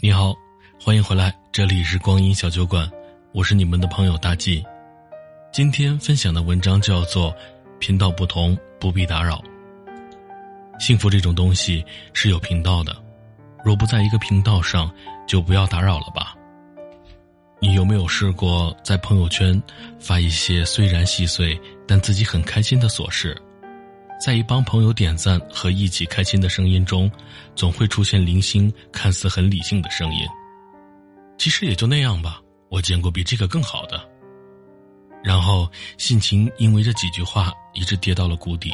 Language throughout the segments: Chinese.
你好，欢迎回来，这里是光阴小酒馆，我是你们的朋友大 G。今天分享的文章叫做《频道不同不必打扰》。幸福这种东西是有频道的，若不在一个频道上，就不要打扰了吧。你有没有试过在朋友圈发一些虽然细碎但自己很开心的琐事？在一帮朋友点赞和一起开心的声音中，总会出现零星、看似很理性的声音。其实也就那样吧，我见过比这个更好的。然后心情因为这几句话一直跌到了谷底，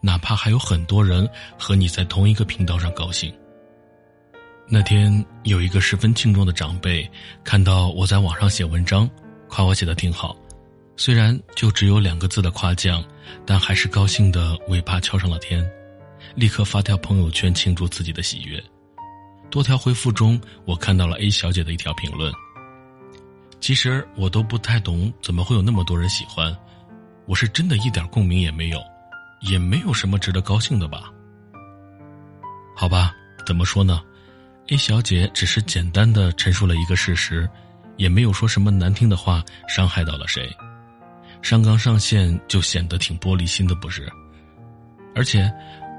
哪怕还有很多人和你在同一个频道上高兴。那天有一个十分敬重的长辈看到我在网上写文章，夸我写的挺好。虽然就只有两个字的夸奖，但还是高兴的尾巴翘上了天，立刻发条朋友圈庆祝自己的喜悦。多条回复中，我看到了 A 小姐的一条评论。其实我都不太懂，怎么会有那么多人喜欢？我是真的一点共鸣也没有，也没有什么值得高兴的吧？好吧，怎么说呢？A 小姐只是简单的陈述了一个事实，也没有说什么难听的话，伤害到了谁。上纲上线就显得挺玻璃心的，不是？而且，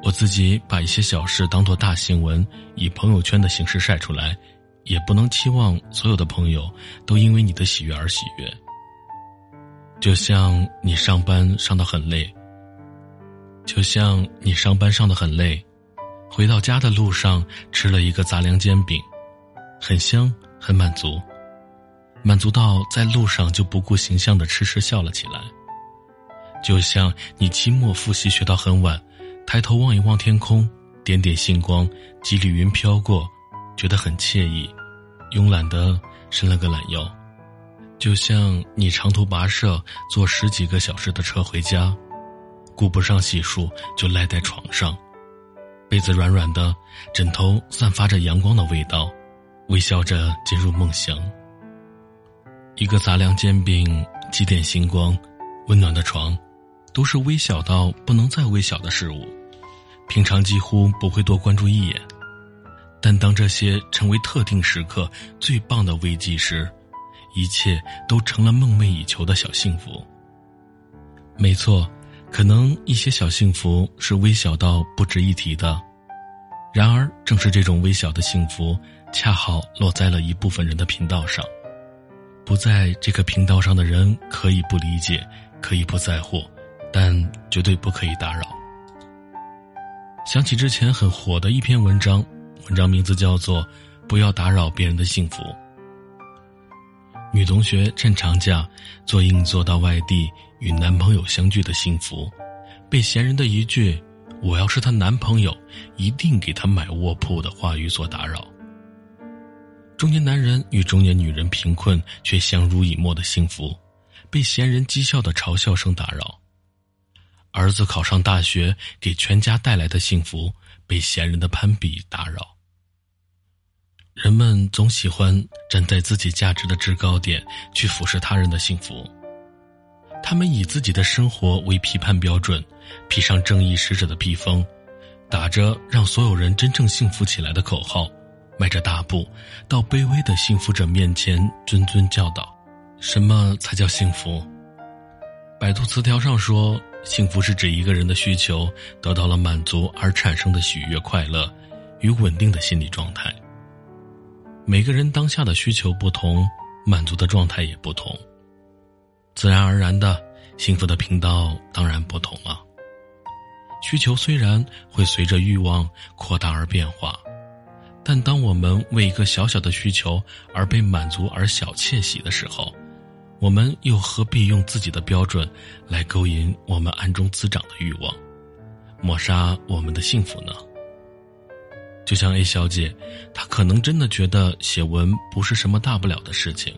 我自己把一些小事当做大新闻，以朋友圈的形式晒出来，也不能期望所有的朋友都因为你的喜悦而喜悦。就像你上班上的很累，就像你上班上的很累，回到家的路上吃了一个杂粮煎饼，很香，很满足。满足到在路上就不顾形象的痴痴笑了起来，就像你期末复习学到很晚，抬头望一望天空，点点星光，几缕云飘过，觉得很惬意，慵懒的伸了个懒腰。就像你长途跋涉坐十几个小时的车回家，顾不上洗漱就赖在床上，被子软软的，枕头散发着阳光的味道，微笑着进入梦乡。一个杂粮煎饼，几点星光，温暖的床，都是微小到不能再微小的事物，平常几乎不会多关注一眼，但当这些成为特定时刻最棒的危机时，一切都成了梦寐以求的小幸福。没错，可能一些小幸福是微小到不值一提的，然而正是这种微小的幸福，恰好落在了一部分人的频道上。不在这个频道上的人可以不理解，可以不在乎，但绝对不可以打扰。想起之前很火的一篇文章，文章名字叫做《不要打扰别人的幸福》。女同学趁长假坐硬座到外地与男朋友相聚的幸福，被闲人的一句“我要是她男朋友，一定给她买卧铺”的话语所打扰。中年男人与中年女人贫困却相濡以沫的幸福，被闲人讥笑的嘲笑声打扰；儿子考上大学给全家带来的幸福，被闲人的攀比打扰。人们总喜欢站在自己价值的制高点去俯视他人的幸福，他们以自己的生活为批判标准，披上正义使者的披风，打着让所有人真正幸福起来的口号。迈着大步，到卑微的幸福者面前，谆谆教导：什么才叫幸福？百度词条上说，幸福是指一个人的需求得到了满足而产生的喜悦、快乐与稳定的心理状态。每个人当下的需求不同，满足的状态也不同，自然而然的，幸福的频道当然不同了。需求虽然会随着欲望扩大而变化。但当我们为一个小小的需求而被满足而小窃喜的时候，我们又何必用自己的标准来勾引我们暗中滋长的欲望，抹杀我们的幸福呢？就像 A 小姐，她可能真的觉得写文不是什么大不了的事情，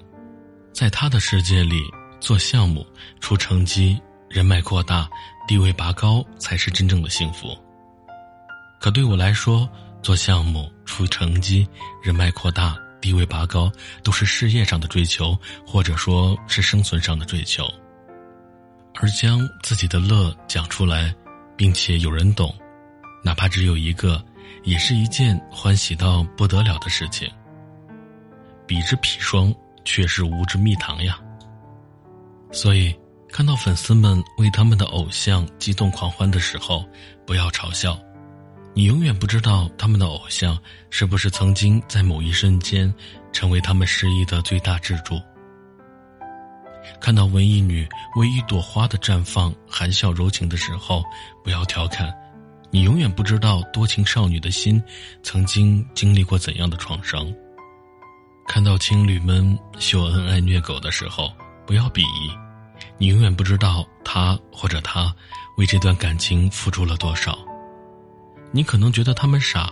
在她的世界里，做项目、出成绩、人脉扩大、地位拔高才是真正的幸福。可对我来说，做项目、出成绩、人脉扩大、地位拔高，都是事业上的追求，或者说是生存上的追求。而将自己的乐讲出来，并且有人懂，哪怕只有一个，也是一件欢喜到不得了的事情。彼之砒霜，却是无之蜜糖呀。所以，看到粉丝们为他们的偶像激动狂欢的时候，不要嘲笑。你永远不知道他们的偶像是不是曾经在某一瞬间，成为他们失意的最大支柱。看到文艺女为一朵花的绽放含笑柔情的时候，不要调侃。你永远不知道多情少女的心，曾经经历过怎样的创伤。看到情侣们秀恩爱虐狗的时候，不要鄙夷。你永远不知道他或者他为这段感情付出了多少。你可能觉得他们傻，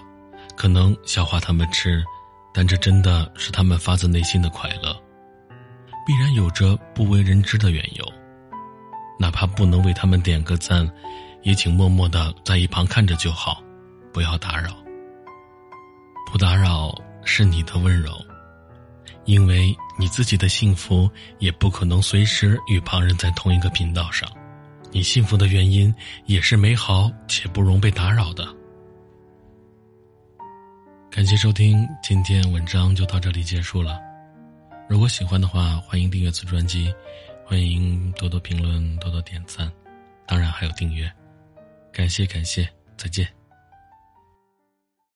可能笑话他们痴，但这真的是他们发自内心的快乐。必然有着不为人知的缘由，哪怕不能为他们点个赞，也请默默的在一旁看着就好，不要打扰。不打扰是你的温柔，因为你自己的幸福也不可能随时与旁人在同一个频道上，你幸福的原因也是美好且不容被打扰的。感谢收听，今天文章就到这里结束了。如果喜欢的话，欢迎订阅此专辑，欢迎多多评论、多多点赞，当然还有订阅。感谢感谢，再见。